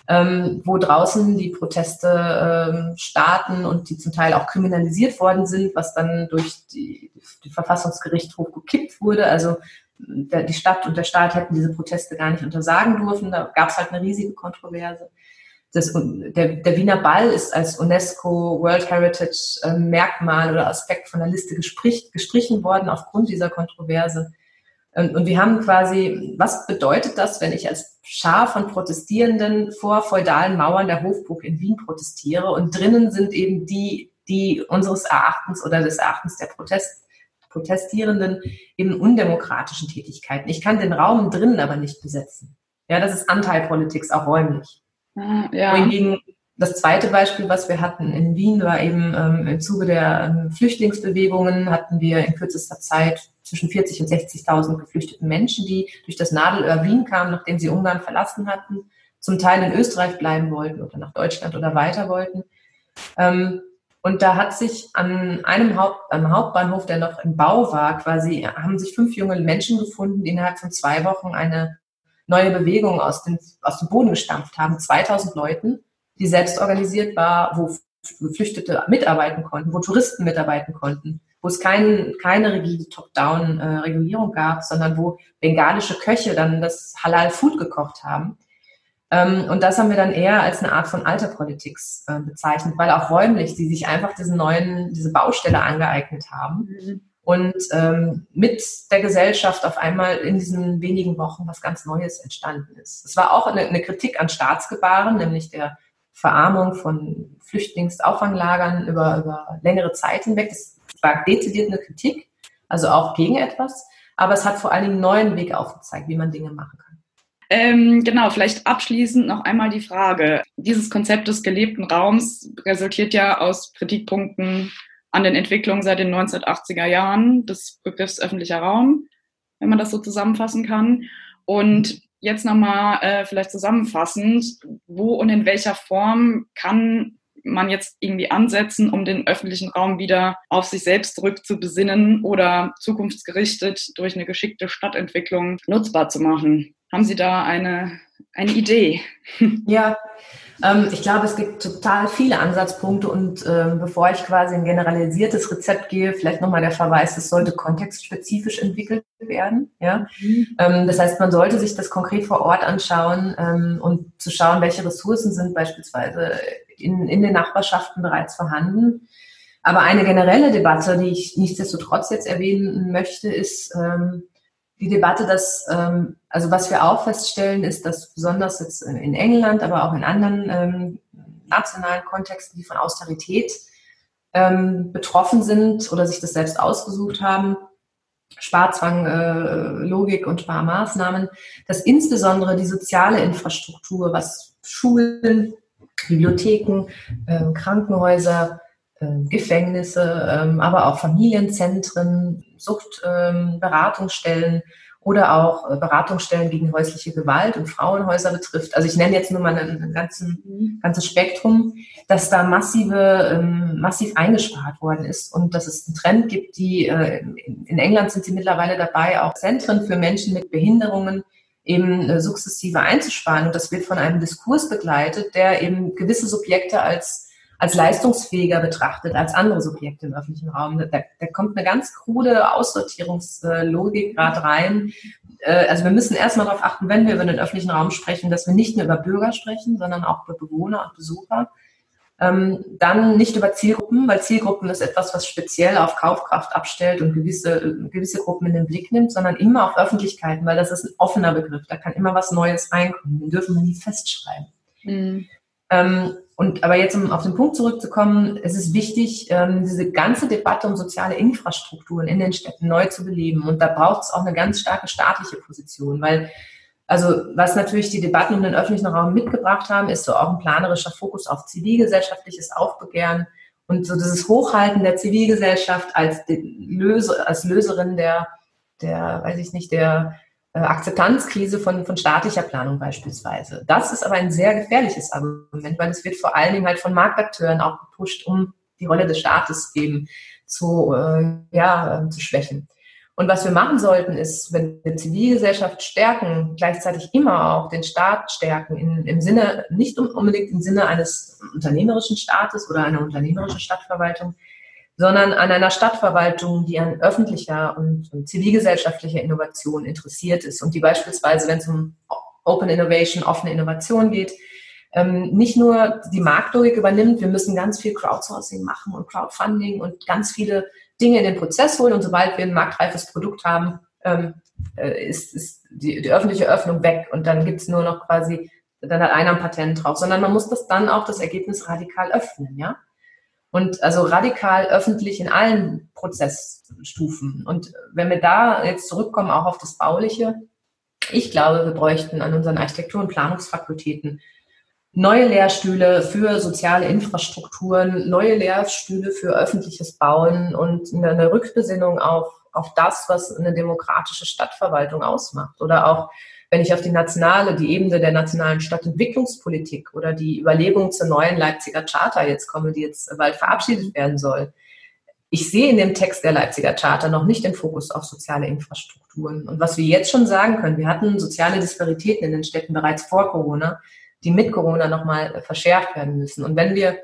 ähm, wo draußen die Proteste ähm, starten und die zum Teil auch kriminalisiert worden sind, was dann durch die, die Verfassungsgerichtshof gekippt wurde. Also der, die Stadt und der Staat hätten diese Proteste gar nicht untersagen dürfen. Da gab es halt eine riesige Kontroverse das, der, der Wiener Ball ist als UNESCO World Heritage äh, Merkmal oder Aspekt von der Liste gestrich, gestrichen worden aufgrund dieser Kontroverse. Und, und wir haben quasi, was bedeutet das, wenn ich als Schar von Protestierenden vor feudalen Mauern der Hofburg in Wien protestiere und drinnen sind eben die, die unseres Erachtens oder des Erachtens der Protest, Protestierenden eben undemokratischen Tätigkeiten. Ich kann den Raum drinnen aber nicht besetzen. Ja, das ist Anteilpolitik, auch räumlich. Ja. Wohingegen das zweite Beispiel, was wir hatten in Wien, war eben ähm, im Zuge der ähm, Flüchtlingsbewegungen hatten wir in kürzester Zeit zwischen 40 und 60.000 geflüchteten Menschen, die durch das Nadelöhr Wien kamen, nachdem sie Ungarn verlassen hatten, zum Teil in Österreich bleiben wollten oder nach Deutschland oder weiter wollten. Ähm, und da hat sich an einem Haupt, am Hauptbahnhof, der noch im Bau war, quasi, haben sich fünf junge Menschen gefunden, die innerhalb von zwei Wochen eine neue Bewegung aus dem, aus dem Boden gestampft haben. 2000 Leuten, die selbst organisiert war, wo Geflüchtete mitarbeiten konnten, wo Touristen mitarbeiten konnten, wo es kein, keine rigide Top-Down-Regulierung gab, sondern wo bengalische Köche dann das Halal-Food gekocht haben. Ähm, und das haben wir dann eher als eine Art von Alterpolitik äh, bezeichnet, weil auch räumlich sie sich einfach diesen neuen, diese Baustelle angeeignet haben mhm. Und ähm, mit der Gesellschaft auf einmal in diesen wenigen Wochen was ganz Neues entstanden ist. Es war auch eine, eine Kritik an Staatsgebaren, nämlich der Verarmung von Flüchtlingsauffanglagern über, über längere Zeit hinweg. Das war dezidiert eine Kritik, also auch gegen etwas. Aber es hat vor allen Dingen einen neuen Weg aufgezeigt, wie man Dinge machen kann. Ähm, genau, vielleicht abschließend noch einmal die Frage. Dieses Konzept des gelebten Raums resultiert ja aus Kritikpunkten an den Entwicklungen seit den 1980er Jahren des Begriffs öffentlicher Raum, wenn man das so zusammenfassen kann. Und jetzt nochmal äh, vielleicht zusammenfassend, wo und in welcher Form kann man jetzt irgendwie ansetzen, um den öffentlichen Raum wieder auf sich selbst zurückzubesinnen oder zukunftsgerichtet durch eine geschickte Stadtentwicklung nutzbar zu machen? Haben Sie da eine, eine Idee? Ja, ich glaube, es gibt total viele Ansatzpunkte und ähm, bevor ich quasi ein generalisiertes Rezept gehe, vielleicht nochmal der Verweis, es sollte kontextspezifisch entwickelt werden. Ja? Mhm. Ähm, das heißt, man sollte sich das konkret vor Ort anschauen ähm, und zu schauen, welche Ressourcen sind beispielsweise in, in den Nachbarschaften bereits vorhanden. Aber eine generelle Debatte, die ich nichtsdestotrotz jetzt erwähnen möchte, ist, ähm, die Debatte, dass, ähm, also was wir auch feststellen, ist, dass besonders jetzt in England, aber auch in anderen ähm, nationalen Kontexten, die von Austerität ähm, betroffen sind oder sich das selbst ausgesucht haben, Sparzwang, äh, Logik und Sparmaßnahmen, dass insbesondere die soziale Infrastruktur, was Schulen, Bibliotheken, äh, Krankenhäuser, Gefängnisse, äh, aber auch Familienzentren, Suchtberatungsstellen ähm, oder auch äh, Beratungsstellen gegen häusliche Gewalt und Frauenhäuser betrifft. Also ich nenne jetzt nur mal ein, ganzen, mhm. ganzes Spektrum, dass da massive, ähm, massiv eingespart worden ist und dass es einen Trend gibt, die äh, in England sind sie mittlerweile dabei, auch Zentren für Menschen mit Behinderungen eben äh, sukzessive einzusparen. Und das wird von einem Diskurs begleitet, der eben gewisse Subjekte als als leistungsfähiger betrachtet als andere Subjekte im öffentlichen Raum. Da, da kommt eine ganz krude Aussortierungslogik gerade rein. Äh, also wir müssen erstmal darauf achten, wenn wir über den öffentlichen Raum sprechen, dass wir nicht nur über Bürger sprechen, sondern auch über Bewohner und Besucher. Ähm, dann nicht über Zielgruppen, weil Zielgruppen ist etwas, was speziell auf Kaufkraft abstellt und gewisse, gewisse Gruppen in den Blick nimmt, sondern immer auf Öffentlichkeiten, weil das ist ein offener Begriff. Da kann immer was Neues reinkommen. Den dürfen wir nie festschreiben. Mhm. Ähm, und aber jetzt, um auf den Punkt zurückzukommen, es ist wichtig, ähm, diese ganze Debatte um soziale Infrastrukturen in den Städten neu zu beleben. Und da braucht es auch eine ganz starke staatliche Position, weil also was natürlich die Debatten um den öffentlichen Raum mitgebracht haben, ist so auch ein planerischer Fokus auf zivilgesellschaftliches Aufbegehren und so dieses Hochhalten der Zivilgesellschaft als, Löse, als Löserin der, der, weiß ich nicht, der Akzeptanzkrise von, von staatlicher Planung beispielsweise. Das ist aber ein sehr gefährliches Argument, weil es wird vor allen Dingen halt von Marktakteuren auch gepusht, um die Rolle des Staates eben zu, äh, ja, äh, zu schwächen. Und was wir machen sollten, ist, wenn wir Zivilgesellschaft stärken, gleichzeitig immer auch den Staat stärken, in, im Sinne, nicht unbedingt im Sinne eines unternehmerischen Staates oder einer unternehmerischen Stadtverwaltung, sondern an einer Stadtverwaltung, die an öffentlicher und, zivilgesellschaftlicher Innovation interessiert ist und die beispielsweise, wenn es um Open Innovation, offene Innovation geht, ähm, nicht nur die Marktlogik übernimmt, wir müssen ganz viel Crowdsourcing machen und Crowdfunding und ganz viele Dinge in den Prozess holen und sobald wir ein marktreifes Produkt haben, ähm, äh, ist, ist die, die öffentliche Öffnung weg und dann gibt's nur noch quasi, dann hat einer ein Patent drauf, sondern man muss das dann auch das Ergebnis radikal öffnen, ja. Und also radikal öffentlich in allen Prozessstufen. Und wenn wir da jetzt zurückkommen, auch auf das Bauliche, ich glaube, wir bräuchten an unseren Architektur- und Planungsfakultäten neue Lehrstühle für soziale Infrastrukturen, neue Lehrstühle für öffentliches Bauen und eine Rückbesinnung auf, auf das, was eine demokratische Stadtverwaltung ausmacht. Oder auch, wenn ich auf die nationale, die Ebene der nationalen Stadtentwicklungspolitik oder die Überlegung zur neuen Leipziger Charta jetzt komme, die jetzt bald verabschiedet werden soll. Ich sehe in dem Text der Leipziger Charta noch nicht den Fokus auf soziale Infrastrukturen. Und was wir jetzt schon sagen können, wir hatten soziale Disparitäten in den Städten bereits vor Corona die mit Corona nochmal verschärft werden müssen. Und wenn wir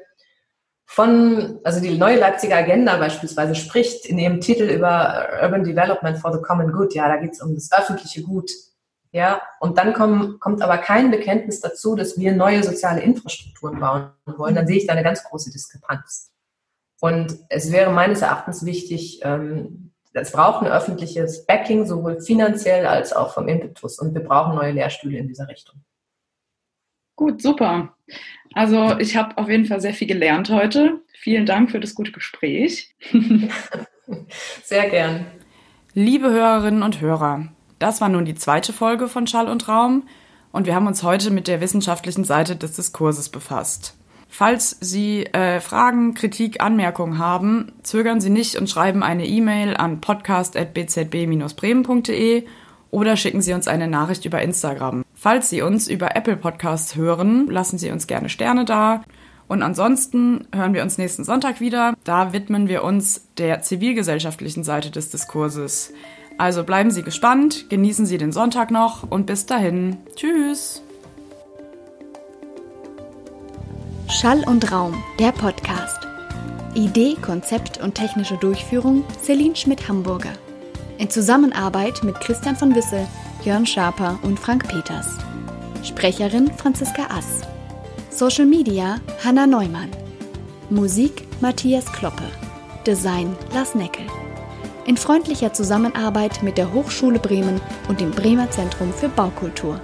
von, also die neue Leipziger Agenda beispielsweise spricht in ihrem Titel über Urban Development for the Common Good, ja, da geht es um das öffentliche Gut. Ja, und dann kommen, kommt aber kein Bekenntnis dazu, dass wir neue soziale Infrastrukturen bauen wollen, dann sehe ich da eine ganz große Diskrepanz. Und es wäre meines Erachtens wichtig, ähm, es braucht ein öffentliches Backing, sowohl finanziell als auch vom Impetus. Und wir brauchen neue Lehrstühle in dieser Richtung. Gut, super. Also ich habe auf jeden Fall sehr viel gelernt heute. Vielen Dank für das gute Gespräch. sehr gern. Liebe Hörerinnen und Hörer, das war nun die zweite Folge von Schall und Raum und wir haben uns heute mit der wissenschaftlichen Seite des Diskurses befasst. Falls Sie äh, Fragen, Kritik, Anmerkungen haben, zögern Sie nicht und schreiben eine E-Mail an podcast.bzb-bremen.de oder schicken Sie uns eine Nachricht über Instagram. Falls Sie uns über Apple Podcasts hören, lassen Sie uns gerne Sterne da. Und ansonsten hören wir uns nächsten Sonntag wieder. Da widmen wir uns der zivilgesellschaftlichen Seite des Diskurses. Also bleiben Sie gespannt, genießen Sie den Sonntag noch und bis dahin. Tschüss. Schall und Raum, der Podcast. Idee, Konzept und technische Durchführung Celine Schmidt-Hamburger. In Zusammenarbeit mit Christian von Wissel, Jörn Schaper und Frank Peters. Sprecherin Franziska Ass. Social Media Hanna Neumann. Musik Matthias Kloppe. Design Lars Neckel. In freundlicher Zusammenarbeit mit der Hochschule Bremen und dem Bremer Zentrum für Baukultur.